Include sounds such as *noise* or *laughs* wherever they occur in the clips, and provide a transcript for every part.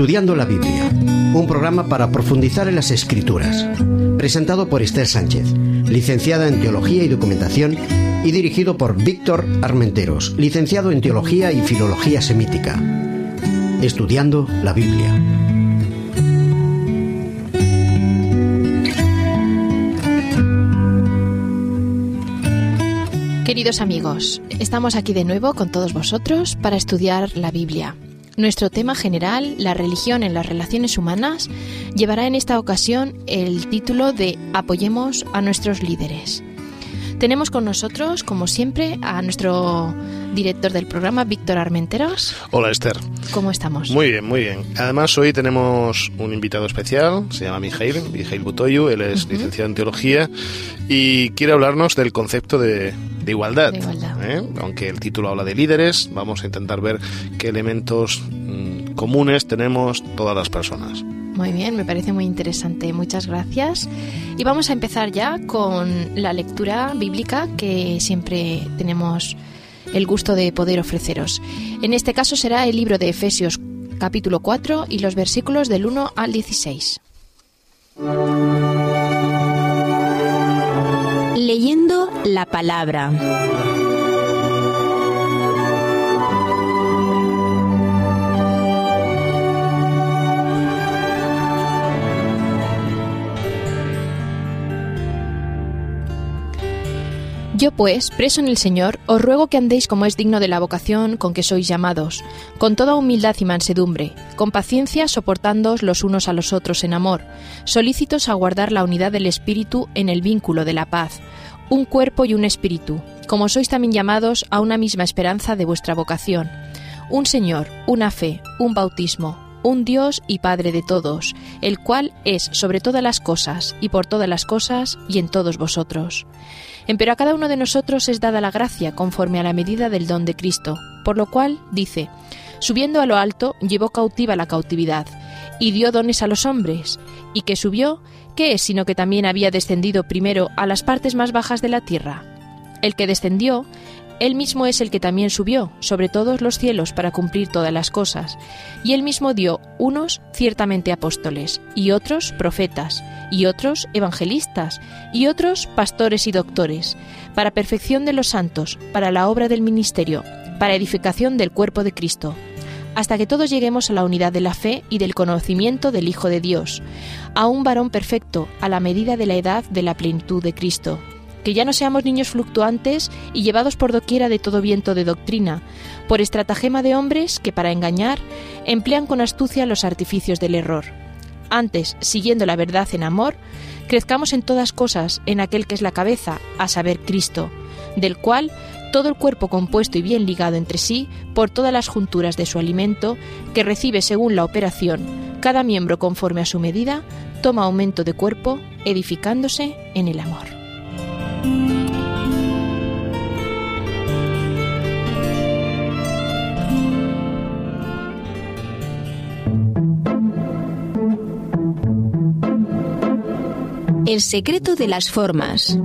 Estudiando la Biblia, un programa para profundizar en las escrituras, presentado por Esther Sánchez, licenciada en Teología y Documentación, y dirigido por Víctor Armenteros, licenciado en Teología y Filología Semítica. Estudiando la Biblia. Queridos amigos, estamos aquí de nuevo con todos vosotros para estudiar la Biblia. Nuestro tema general, la religión en las relaciones humanas, llevará en esta ocasión el título de Apoyemos a nuestros líderes. Tenemos con nosotros, como siempre, a nuestro director del programa, Víctor Armenteros. Hola, Esther. ¿Cómo estamos? Muy bien, muy bien. Además, hoy tenemos un invitado especial, se llama Mijail, Mijail Butoyu, él es licenciado en Teología y quiere hablarnos del concepto de, igualdad. ¿eh? Aunque el título habla de líderes, vamos a intentar ver qué elementos mm, comunes tenemos todas las personas. Muy bien, me parece muy interesante. Muchas gracias. Y vamos a empezar ya con la lectura bíblica que siempre tenemos el gusto de poder ofreceros. En este caso será el libro de Efesios capítulo 4 y los versículos del 1 al 16. Leyendo la palabra. Yo pues, preso en el Señor, os ruego que andéis como es digno de la vocación con que sois llamados, con toda humildad y mansedumbre, con paciencia soportándoos los unos a los otros en amor, solícitos a guardar la unidad del Espíritu en el vínculo de la paz, un cuerpo y un espíritu, como sois también llamados a una misma esperanza de vuestra vocación, un Señor, una fe, un bautismo, un Dios y Padre de todos, el cual es sobre todas las cosas, y por todas las cosas, y en todos vosotros. Empero a cada uno de nosotros es dada la gracia conforme a la medida del don de Cristo, por lo cual dice, subiendo a lo alto, llevó cautiva la cautividad, y dio dones a los hombres, y que subió, ¿qué es sino que también había descendido primero a las partes más bajas de la tierra? El que descendió, él mismo es el que también subió sobre todos los cielos para cumplir todas las cosas, y él mismo dio unos ciertamente apóstoles, y otros profetas, y otros evangelistas, y otros pastores y doctores, para perfección de los santos, para la obra del ministerio, para edificación del cuerpo de Cristo, hasta que todos lleguemos a la unidad de la fe y del conocimiento del Hijo de Dios, a un varón perfecto, a la medida de la edad de la plenitud de Cristo. Que ya no seamos niños fluctuantes y llevados por doquiera de todo viento de doctrina, por estratagema de hombres que para engañar emplean con astucia los artificios del error antes, siguiendo la verdad en amor, crezcamos en todas cosas en aquel que es la cabeza, a saber, Cristo, del cual todo el cuerpo compuesto y bien ligado entre sí por todas las junturas de su alimento, que recibe según la operación, cada miembro conforme a su medida, toma aumento de cuerpo, edificándose en el amor. El secreto de las formas.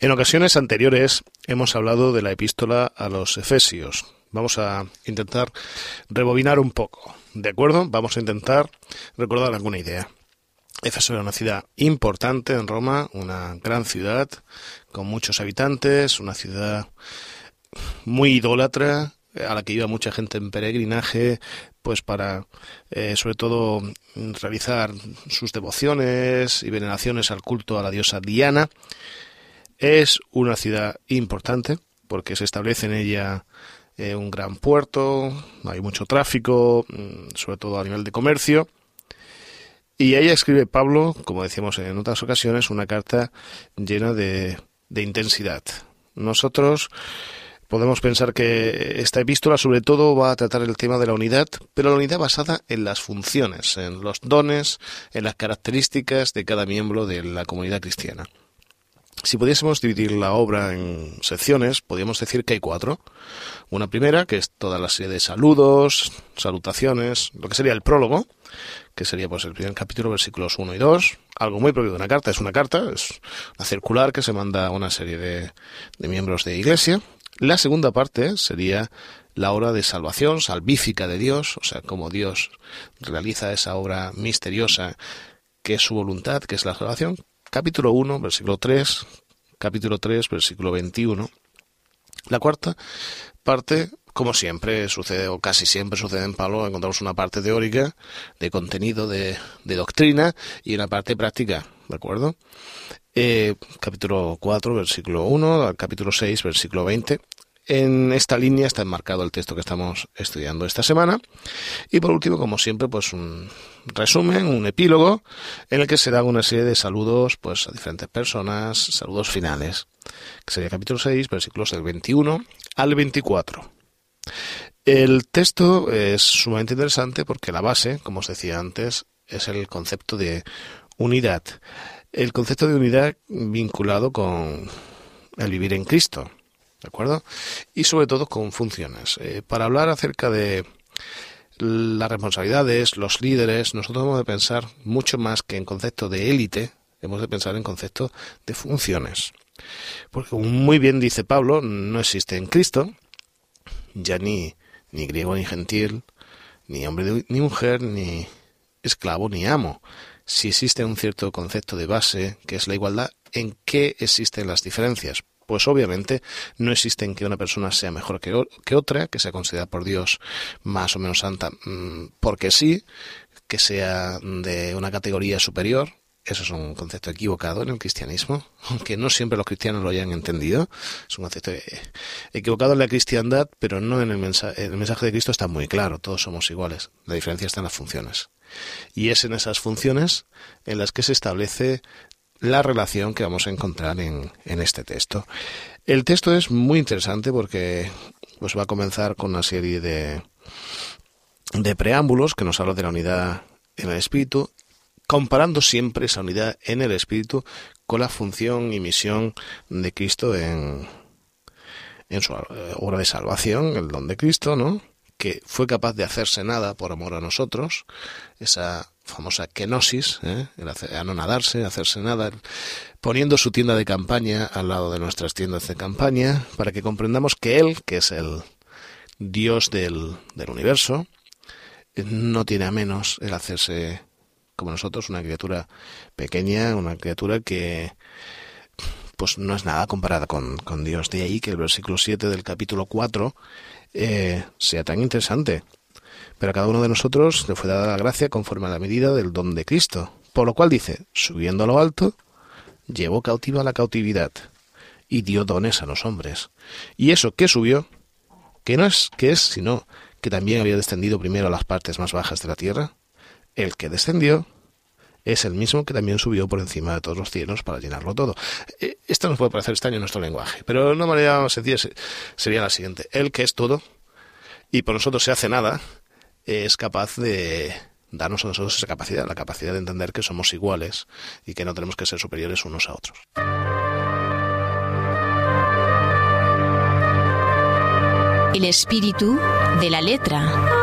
En ocasiones anteriores hemos hablado de la epístola a los Efesios. Vamos a intentar rebobinar un poco, ¿de acuerdo? Vamos a intentar recordar alguna idea. Éfeso era una ciudad importante en Roma, una gran ciudad con muchos habitantes, una ciudad muy idólatra, a la que iba mucha gente en peregrinaje, pues para, eh, sobre todo, realizar sus devociones y veneraciones al culto a la diosa Diana. Es una ciudad importante porque se establece en ella eh, un gran puerto, hay mucho tráfico, mm, sobre todo a nivel de comercio, y ella escribe Pablo, como decíamos en otras ocasiones, una carta llena de, de intensidad. Nosotros podemos pensar que esta epístola sobre todo va a tratar el tema de la unidad, pero la unidad basada en las funciones, en los dones, en las características de cada miembro de la comunidad cristiana. si pudiésemos dividir la obra en secciones, podríamos decir que hay cuatro. Una primera, que es toda la serie de saludos, salutaciones, lo que sería el prólogo, que sería pues el primer capítulo, versículos 1 y 2, algo muy propio de una carta, es una carta, es una circular que se manda a una serie de, de miembros de iglesia. La segunda parte sería la obra de salvación, salvífica de Dios, o sea, cómo Dios realiza esa obra misteriosa que es su voluntad, que es la salvación, capítulo 1, versículo 3, capítulo 3, versículo 21. La cuarta parte, como siempre sucede, o casi siempre sucede en Pablo, encontramos una parte teórica, de contenido, de, doctrina, y una parte práctica, ¿de acuerdo? Eh, capítulo 4, versículo 1, capítulo 6, versículo 20. En esta línea está enmarcado el texto que estamos estudiando esta semana. Y por último, como siempre, pues un resumen, un epílogo, en el que se dan una serie de saludos pues, a diferentes personas, saludos finales, que sería capítulo 6, versículos del 21 al 24. El texto es sumamente interesante porque la base, como os decía antes, es el concepto de unidad. El concepto de unidad vinculado con el vivir en Cristo. ¿De acuerdo? Y sobre todo con funciones. Eh, para hablar acerca de las responsabilidades, los líderes, nosotros hemos de pensar mucho más que en concepto de élite, hemos de pensar en concepto de funciones. Porque muy bien dice Pablo, no existe en Cristo ya ni, ni griego ni gentil, ni hombre ni mujer, ni esclavo ni amo. Si existe un cierto concepto de base, que es la igualdad, ¿en qué existen las diferencias? pues obviamente no existen que una persona sea mejor que, que otra, que sea considerada por Dios más o menos santa, mm, porque sí, que sea de una categoría superior, eso es un concepto equivocado en el cristianismo, *laughs* aunque no siempre los cristianos lo hayan entendido. Es un concepto equivocado en la cristiandad, pero no en el mensaje. El mensaje de Cristo está muy claro, todos somos iguales. La diferencia está en las funciones. Y es en esas funciones en las que se establece la relación que vamos a encontrar en, este texto. El texto es muy interesante porque pues va a comenzar con una serie de, de preámbulos que nos habla de la unidad en el espíritu, comparando siempre esa unidad en el espíritu con la función y misión de Cristo en, en su eh, obra de salvación, el don de Cristo, ¿no? que fue capaz de hacerse nada por amor a nosotros, esa famosa kenosis, ¿eh? el anonadarse, hacerse nada, poniendo su tienda de campaña al lado de nuestras tiendas de campaña, para que comprendamos que Él, que es el Dios del, del universo, no tiene a menos el hacerse como nosotros, una criatura pequeña, una criatura que pues no es nada comparada con, con Dios. De ahí que el versículo 7 del capítulo 4 eh, sea tan interesante. Pero a cada uno de nosotros le fue dada la gracia conforme a la medida del don de Cristo. Por lo cual dice, subiendo a lo alto, llevó cautiva la cautividad y dio dones a los hombres. Y eso que subió, que no es que es, sino que también había descendido primero a las partes más bajas de la tierra, el que descendió es el mismo que también subió por encima de todos los cielos para llenarlo todo. Eh, esto nos puede parecer extraño en nuestro lenguaje, pero de una manera sencilla sería la siguiente. El que es todo y por nosotros se hace nada, es capaz de darnos a nosotros esa capacidad, la capacidad de entender que somos iguales y que no tenemos que ser superiores unos a otros. El espíritu de la letra.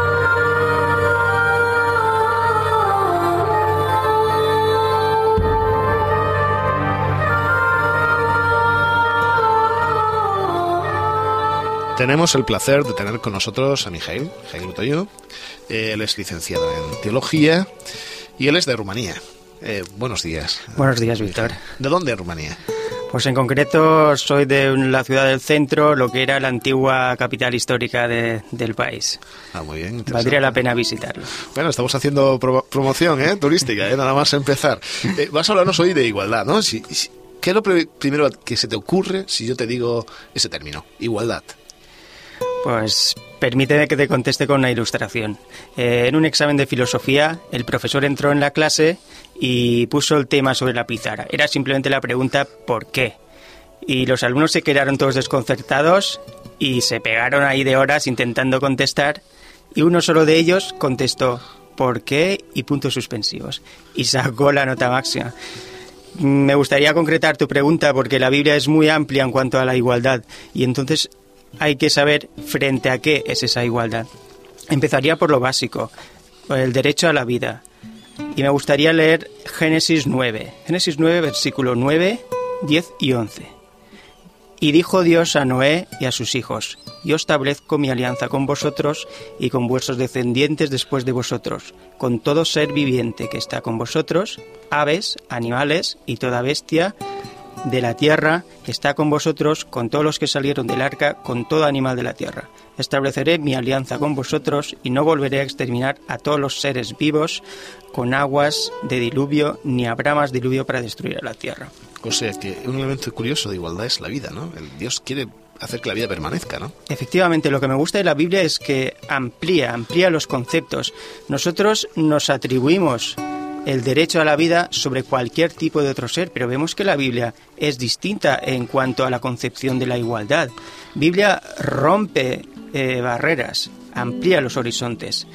Tenemos el placer de tener con nosotros a Mijail, Mijail Butoyo. Él es licenciado en teología y él es de Rumanía. Eh, buenos días. Buenos días, Víctor. ¿De dónde es Rumanía? Pues en concreto soy de la ciudad del centro, lo que era la antigua capital histórica del país. Ah, muy bien. Valdría la pena visitarlo. Bueno, estamos haciendo promoción ¿eh? turística, ¿eh? nada más empezar. Eh, vas a hablarnos hoy de igualdad, ¿no? ¿Qué es lo primero que se te ocurre si yo te digo ese término? Igualdad. Pues permíteme que te conteste con una ilustración. Eh, en un examen de filosofía, el profesor entró en la clase y puso el tema sobre la pizarra. Era simplemente la pregunta ¿por qué? Y los alumnos se quedaron todos desconcertados y se pegaron ahí de horas intentando contestar y uno solo de ellos contestó ¿por qué? y puntos suspensivos y sacó la nota máxima. Me gustaría concretar tu pregunta porque la Biblia es muy amplia en cuanto a la igualdad y entonces hay que saber frente a qué es esa igualdad. Empezaría por lo básico, el derecho a la vida. Y me gustaría leer Génesis 9, Génesis 9, versículo 9, 10 y 11. Y dijo Dios a Noé y a sus hijos, Yo establezco mi alianza con vosotros y con vuestros descendientes después de vosotros, con todo ser viviente que está con vosotros, aves, animales y toda bestia de la tierra está con vosotros, con todos los que salieron del arca, con todo animal de la tierra. Estableceré mi alianza con vosotros y no volveré a exterminar a todos los seres vivos con aguas de diluvio, ni habrá más diluvio para destruir a la tierra. O sea que un elemento curioso de igualdad es la vida, ¿no? El Dios quiere hacer que la vida permanezca, ¿no? Efectivamente, lo que me gusta de la Biblia es que amplía, amplía los conceptos. Nosotros nos atribuimos el derecho a la vida sobre cualquier tipo de otro ser, pero vemos que la Biblia es distinta en cuanto a la concepción de la igualdad. Biblia rompe eh, barreras, amplía los horizontes.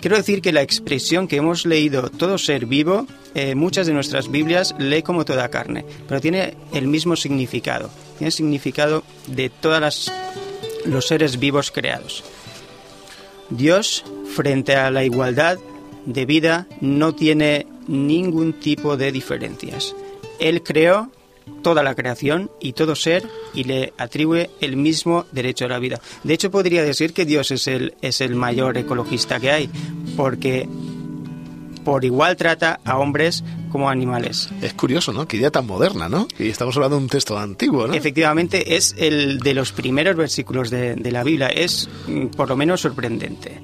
Quiero decir que la expresión que hemos leído, todo ser vivo, eh, muchas de nuestras Biblias lee como toda carne, pero tiene el mismo significado. Tiene el significado de todos los seres vivos creados. Dios, frente a la igualdad de vida, no tiene ningún tipo de diferencias. Él creó toda la creación y todo ser y le atribuye el mismo derecho a la vida. De hecho, podría decir que Dios es el, es el mayor ecologista que hay, porque por igual trata a hombres como animales. Es curioso, ¿no? Qué idea tan moderna, ¿no? Y estamos hablando de un texto antiguo, ¿no? Efectivamente, es el de los primeros versículos de, de la Biblia. Es mm, por lo menos sorprendente.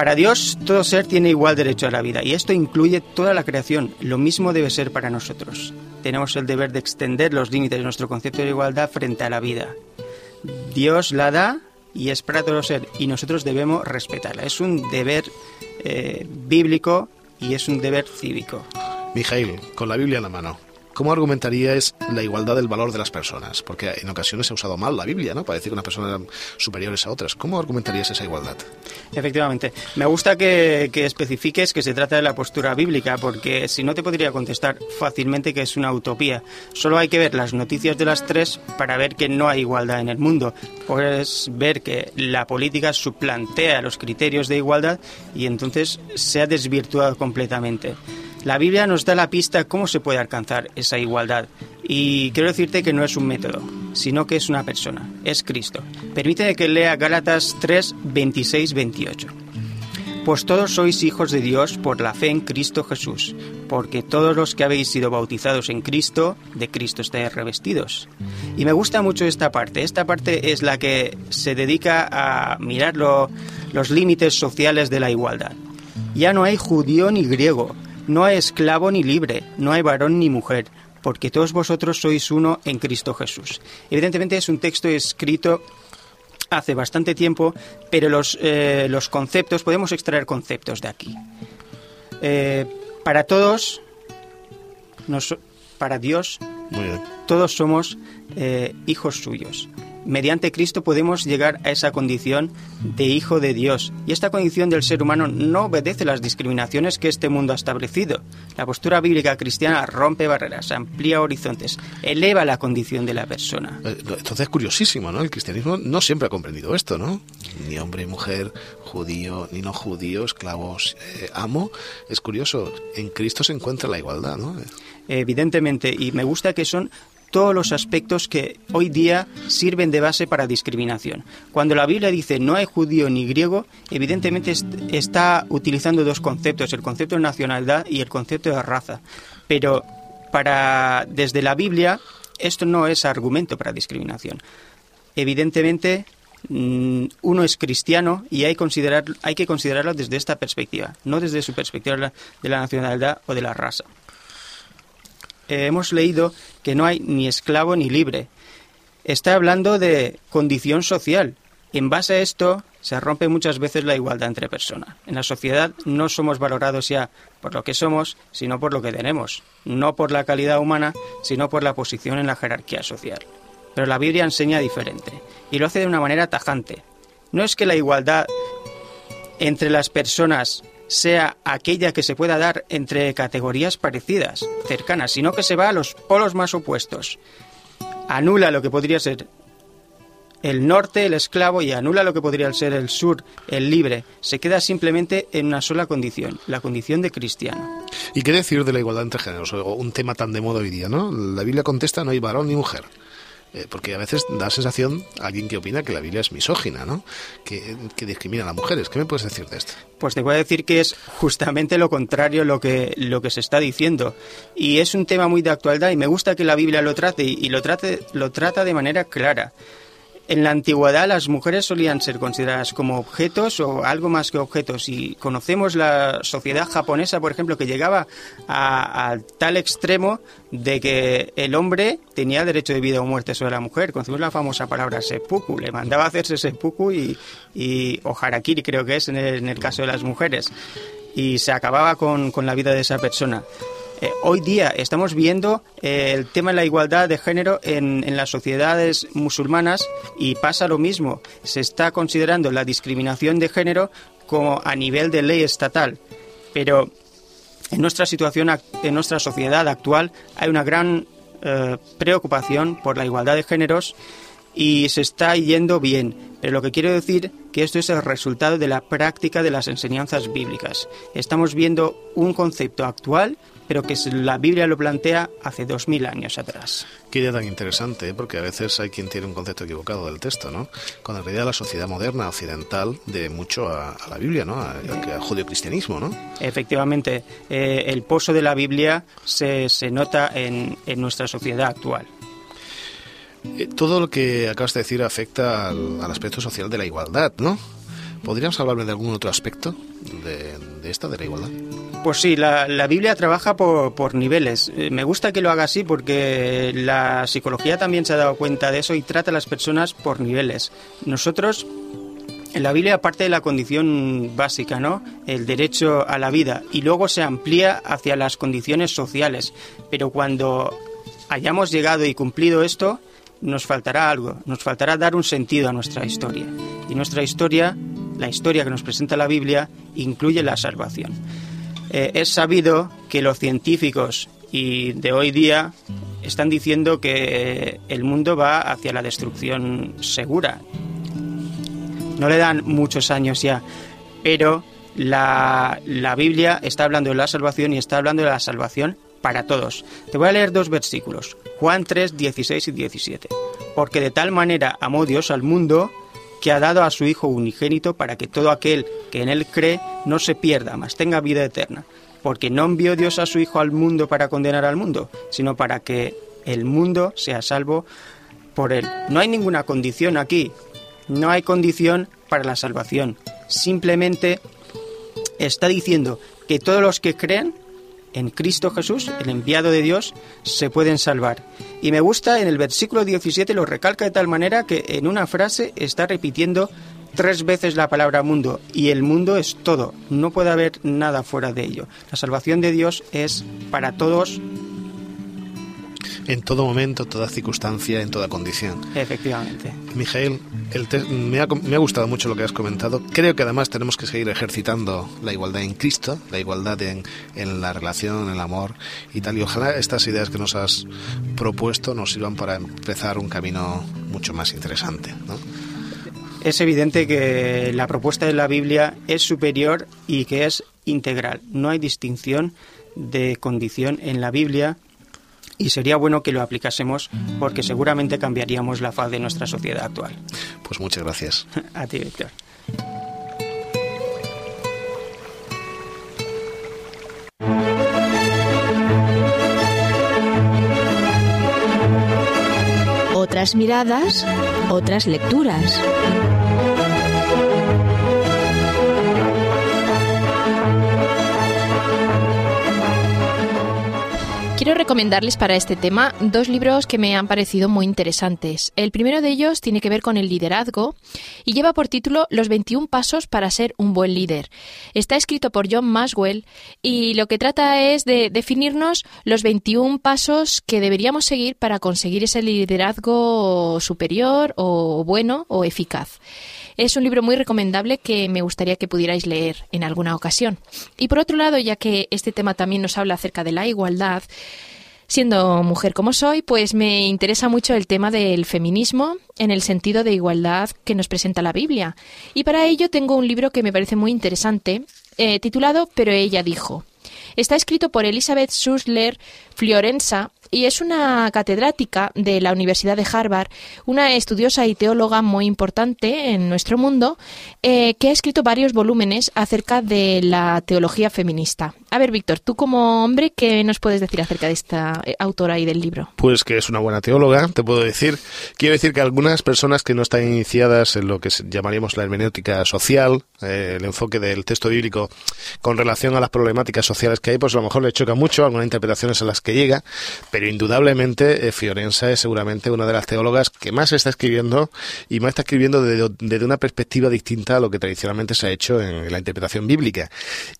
Para Dios, todo ser tiene igual derecho a la vida y esto incluye toda la creación. Lo mismo debe ser para nosotros. Tenemos el deber de extender los límites de nuestro concepto de igualdad frente a la vida. Dios la da y es para todo ser y nosotros debemos respetarla. Es un deber eh, bíblico y es un deber cívico. Mijail, con la Biblia en la mano, ¿Cómo argumentaríais la igualdad del valor de las personas? Porque en ocasiones se ha usado mal la Biblia, ¿no? Para decir que unas personas eran superiores a otras. ¿Cómo argumentarías esa igualdad? Efectivamente. Me gusta que, que, especifiques que se trata de la postura bíblica, porque si no te podría contestar fácilmente que es una utopía. Solo hay que ver las noticias de las tres para ver que no hay igualdad en el mundo. Puedes ver que la política suplantea los criterios de igualdad y entonces se ha desvirtuado completamente. La Biblia nos da la pista cómo se puede alcanzar esa igualdad. Y quiero decirte que no es un método, sino que es una persona, es Cristo. Permíteme que lea Gálatas 3, 26, 28. Pues todos sois hijos de Dios por la fe en Cristo Jesús, porque todos los que habéis sido bautizados en Cristo, de Cristo estáis revestidos. Y me gusta mucho esta parte. Esta parte es la que se dedica a mirar los límites sociales de la igualdad. Ya no hay judío ni griego, no hay esclavo ni libre, no hay varón ni mujer, porque todos vosotros sois uno en Cristo Jesús. Evidentemente es un texto escrito hace bastante tiempo, pero los, eh, los conceptos, podemos extraer conceptos de aquí. Eh, para todos, nos, para Dios, todos somos eh, hijos suyos mediante Cristo podemos llegar a esa condición de hijo de Dios. Y esta condición del ser humano no obedece las discriminaciones que este mundo ha establecido. La postura bíblica cristiana rompe barreras, amplía horizontes, eleva la condición de la persona. Eh, entonces es curiosísimo, ¿no? El cristianismo no siempre ha comprendido esto, ¿no? Ni hombre mujer, judío ni no judío, esclavos, eh, amo. Es curioso, en Cristo se encuentra la igualdad, ¿no? Evidentemente, y me gusta que son todos los aspectos que hoy día sirven de base para discriminación. Cuando la Biblia dice no hay judío ni griego, evidentemente está utilizando dos conceptos, el concepto de nacionalidad y el concepto de raza. Pero desde la Biblia esto no es argumento para discriminación. Evidentemente mm, uno es cristiano y hay que considerarlo desde esta perspectiva, no desde su perspectiva de la nacionalidad o de la raza. Eh, hemos leído que no hay ni esclavo ni libre. Está hablando de condición social. En base a esto se rompe muchas veces la igualdad entre personas. En la sociedad no somos valorados ya por lo que somos, sino por lo que tenemos. No por la calidad humana, sino por la posición en la jerarquía social. Pero la Biblia enseña diferente y lo hace de una manera tajante. No es que la igualdad entre las personas sea aquella que se pueda dar entre categorías parecidas, cercanas, sino que se va a los polos más opuestos. Anula lo que podría ser el norte, el esclavo, y anula lo que podría ser el sur, el libre. Se queda simplemente en una sola condición, la condición de cristiano. ¿Y qué decir de la igualdad entre géneros? Un tema tan de moda hoy día, ¿no? La Biblia contesta no hay varón ni mujer. Eh, porque a veces da sensación a alguien que opina que la Biblia es misógina, ¿no? Que, que, discrimina a las mujeres. ¿Qué me puedes decir de esto? Pues te voy a decir que es justamente lo contrario lo que, lo que se está diciendo. Y es un tema muy de actualidad y me gusta que la Biblia lo trate y, y lo, trate, lo trata de manera clara. En la antigüedad las mujeres solían ser consideradas como objetos o algo más que objetos y conocemos la sociedad japonesa, por ejemplo, que llegaba a, tal extremo de que el hombre tenía derecho de vida o muerte sobre la mujer. Conocemos la famosa palabra seppuku, le mandaba a hacerse seppuku y, y o harakiri creo que es en el, caso de las mujeres y se acababa con, con la vida de esa persona. Eh, hoy día estamos viendo eh, el tema de la igualdad de género en, las sociedades musulmanas y pasa lo mismo. Se está considerando la discriminación de género como a nivel de ley estatal. Pero en nuestra situación, en nuestra sociedad actual, hay una gran eh, preocupación por la igualdad de géneros y se está yendo bien. Pero lo que quiero decir que esto es el resultado de la práctica de las enseñanzas bíblicas. Estamos viendo un concepto actual pero que la Biblia lo plantea hace dos mil años atrás. Qué idea tan interesante, ¿eh? porque a veces hay quien tiene un concepto equivocado del texto, ¿no? Cuando en realidad la sociedad moderna occidental debe mucho a, la Biblia, ¿no? Al judio-cristianismo, ¿no? Efectivamente, eh, el pozo de la Biblia se, se nota en, en nuestra sociedad actual. Eh, todo lo que acabas de decir afecta al, al aspecto social de la igualdad, ¿no? ¿Podríamos hablarme de algún otro aspecto de, de esta, de la igualdad? Pues sí, la, la Biblia trabaja por, por, niveles. Eh, me gusta que lo haga así porque la psicología también se ha dado cuenta de eso y trata a las personas por niveles. Nosotros, en la Biblia parte de la condición básica, ¿no? El derecho a la vida y luego se amplía hacia las condiciones sociales. Pero cuando hayamos llegado y cumplido esto, nos faltará algo, nos faltará dar un sentido a nuestra historia. Y nuestra historia, la historia que nos presenta la Biblia, incluye la salvación. Eh, es sabido que los científicos y de hoy día están diciendo que el mundo va hacia la destrucción segura. No le dan muchos años ya, pero la, la Biblia está hablando de la salvación y está hablando de la salvación para todos. Te voy a leer dos versículos, Juan 3, 16 y 17. Porque de tal manera amó Dios al mundo que ha dado a su Hijo unigénito para que todo aquel que en él cree no se pierda, mas tenga vida eterna. Porque no envió Dios a su Hijo al mundo para condenar al mundo, sino para que el mundo sea salvo por él. No hay ninguna condición aquí, no hay condición para la salvación. Simplemente está diciendo que todos los que creen en Cristo Jesús, el enviado de Dios, se pueden salvar. Y me gusta en el versículo 17 lo recalca de tal manera que en una frase está repitiendo tres veces la palabra mundo y el mundo es todo, no puede haber nada fuera de ello. La salvación de Dios es para todos en todo momento, toda circunstancia, en toda condición. Efectivamente. Mijael, me, ha, me, ha, gustado mucho lo que has comentado. Creo que además tenemos que seguir ejercitando la igualdad en Cristo, la igualdad en, en la relación, en el amor y tal. Y ojalá estas ideas que nos has propuesto nos sirvan para empezar un camino mucho más interesante. ¿no? Es evidente que la propuesta de la Biblia es superior y que es integral. No hay distinción de condición en la Biblia y sería bueno que lo aplicásemos porque seguramente cambiaríamos la faz de nuestra sociedad actual. Pues muchas gracias. *laughs* A ti, Víctor. Otras miradas, otras lecturas. Quiero recomendarles para este tema dos libros que me han parecido muy interesantes. El primero de ellos tiene que ver con el liderazgo y lleva por título Los 21 pasos para ser un buen líder. Está escrito por John Maswell y lo que trata es de definirnos los 21 pasos que deberíamos seguir para conseguir ese liderazgo superior o bueno o eficaz. Es un libro muy recomendable que me gustaría que pudierais leer en alguna ocasión. Y por otro lado, ya que este tema también nos habla acerca de la igualdad, Siendo mujer como soy, pues me interesa mucho el tema del feminismo en el sentido de igualdad que nos presenta la Biblia. Y para ello tengo un libro que me parece muy interesante, eh, titulado Pero ella dijo. Está escrito por Elizabeth Susler Fiorenza y es una catedrática de la Universidad de Harvard, una estudiosa y teóloga muy importante en nuestro mundo, eh, que ha escrito varios volúmenes acerca de la teología feminista. A ver, Víctor, tú como hombre, ¿qué nos puedes decir acerca de esta eh, autora y del libro? Pues que es una buena teóloga, te puedo decir. Quiero decir que algunas personas que no están iniciadas en lo que llamaríamos la hermenéutica social, eh, el enfoque del texto bíblico con relación a las problemáticas sociales que hay, pues a lo mejor le choca mucho algunas interpretaciones a las que llega, pero indudablemente eh, Fiorenza es seguramente una de las teólogas que más está escribiendo y más está escribiendo desde, una perspectiva distinta a lo que tradicionalmente se ha hecho en la interpretación bíblica.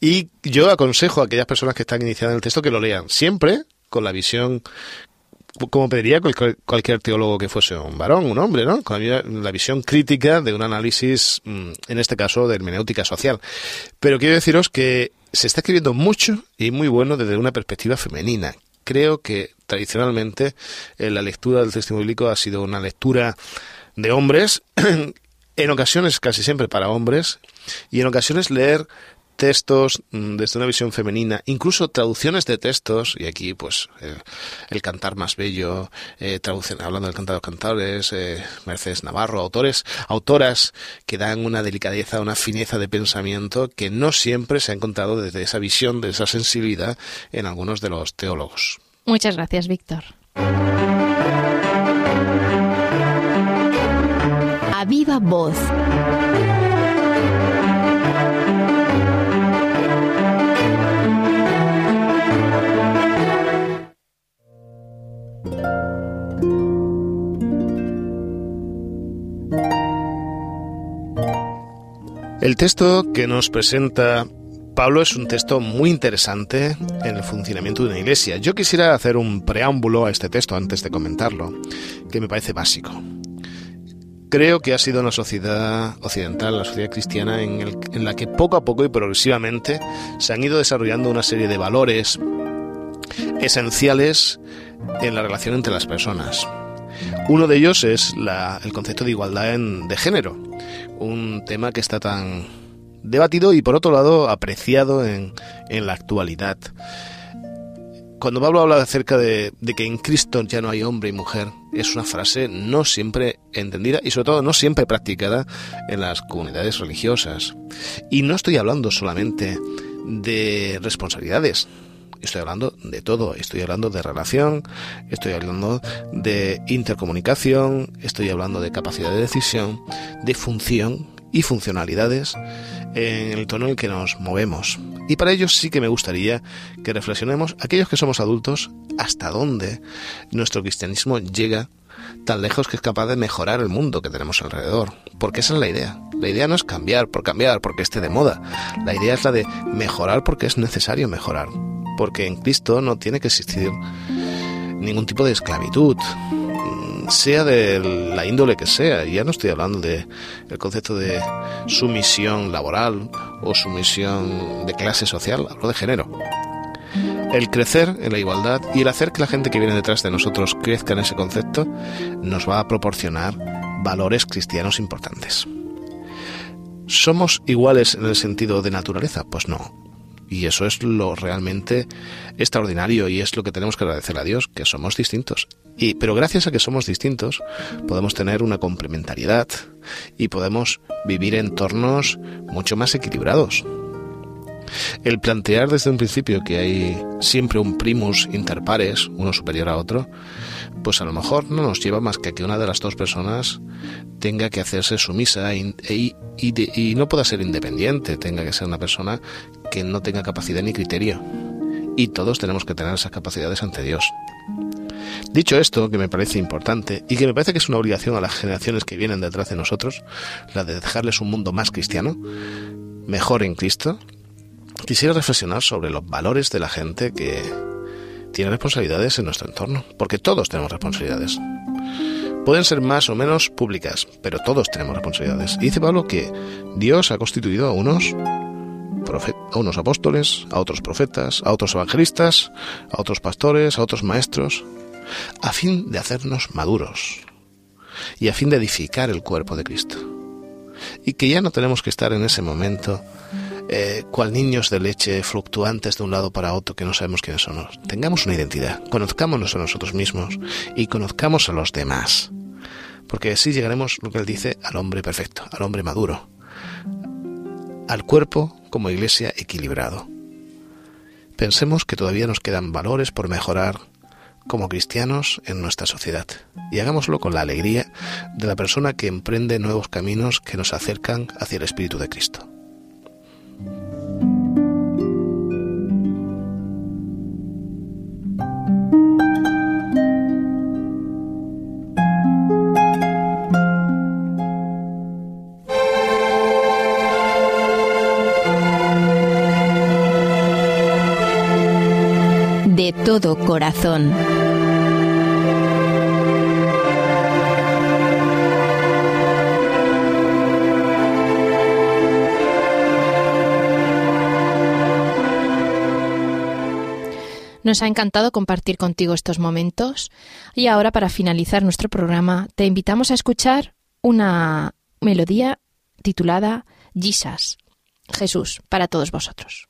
Y yo aconsejo a aquellas personas que están iniciadas en el texto que lo lean siempre con la visión como pediría cualquier, teólogo que fuese un varón, un hombre, ¿no? Con la visión crítica de un análisis, mm, en este caso, de hermenéutica social. Pero quiero deciros que se está escribiendo mucho y muy bueno desde una perspectiva femenina. Creo que tradicionalmente eh, la lectura del texto bíblico ha sido una lectura de hombres, *clears throat* en ocasiones casi siempre para hombres, y en ocasiones leer textos mm, desde una visión femenina, incluso traducciones de textos, y aquí pues el cantar más bello, eh, hablando del cantar de los cantadores, eh, Mercedes Navarro, autores, autoras que dan una delicadeza, una fineza de pensamiento que no siempre se ha encontrado desde esa visión, de esa sensibilidad en algunos de los teólogos. Muchas gracias, Víctor. A viva voz. Texto que nos presenta Pablo es un texto muy interesante en el funcionamiento de una iglesia. Yo quisiera hacer un preámbulo a este texto antes de comentarlo, que me parece básico. Creo que ha sido una sociedad occidental, la sociedad cristiana, en, en la que poco a poco y progresivamente se han ido desarrollando una serie de valores esenciales en la relación entre las personas. Uno de ellos es el concepto de igualdad de género, un tema que está tan debatido y por otro lado apreciado en, la actualidad. Cuando Pablo habla acerca de, que en Cristo ya no hay hombre y mujer, es una frase no siempre entendida y sobre todo no siempre practicada en las comunidades religiosas. Y no estoy hablando solamente de responsabilidades, Estoy hablando de todo, estoy hablando de relación, estoy hablando de intercomunicación, estoy hablando de capacidad de decisión, de función y funcionalidades en el tono en el que nos movemos. Y para ello sí que me gustaría que reflexionemos, aquellos que somos adultos, hasta dónde nuestro cristianismo llega tan lejos que es capaz de mejorar el mundo que tenemos alrededor. Porque esa es la idea. La idea no es cambiar por cambiar, porque esté de moda. La idea es la de mejorar porque es necesario mejorar porque en Cristo no tiene que existir ningún tipo de esclavitud, sea de la índole que sea. Ya no estoy hablando de el concepto de sumisión laboral o sumisión de clase social, hablo de género. El crecer en la igualdad y el hacer que la gente que viene detrás de nosotros crezca en ese concepto nos va a proporcionar valores cristianos importantes. ¿Somos iguales en el sentido de naturaleza? Pues no. Y eso es lo realmente extraordinario y es lo que tenemos que agradecer a Dios, que somos distintos. Y, pero gracias a que somos distintos, podemos tener una complementariedad y podemos vivir en entornos mucho más equilibrados. El plantear desde un principio que hay siempre un primus inter pares, uno superior a otro, pues a lo mejor no nos lleva más que a que una de las dos personas tenga que hacerse sumisa y, y, y no pueda ser independiente, tenga que ser una persona que no tenga capacidad ni criterio. y todos tenemos que tener esas capacidades ante Dios. Dicho esto, que me parece importante y que me parece que es una obligación a las generaciones que vienen detrás de nosotros, la de dejarles un mundo más cristiano, mejor en Cristo, quisiera reflexionar sobre los valores de la gente que tiene responsabilidades en nuestro entorno, porque todos tenemos responsabilidades. Pueden ser más o menos públicas, pero todos tenemos responsabilidades. Y dice Pablo que Dios ha constituido a unos a unos apóstoles, a otros profetas, a otros evangelistas, a otros pastores, a otros maestros, a fin de hacernos maduros y a fin de edificar el cuerpo de Cristo. Y que ya no tenemos que estar en ese momento eh, cual niños de leche fluctuantes de un lado para otro que no sabemos quiénes son. Tengamos una identidad, conozcámonos a nosotros mismos y conozcamos a los demás. Porque así llegaremos, lo que él dice, al hombre perfecto, al hombre maduro, al cuerpo como iglesia equilibrado. Pensemos que todavía nos quedan valores por mejorar como cristianos en nuestra sociedad y hagámoslo con la alegría de la persona que emprende nuevos caminos que nos acercan hacia el Espíritu de Cristo. Todo corazón. Nos ha encantado compartir contigo estos momentos y ahora para finalizar nuestro programa te invitamos a escuchar una melodía titulada Jesus, Jesús, para todos vosotros.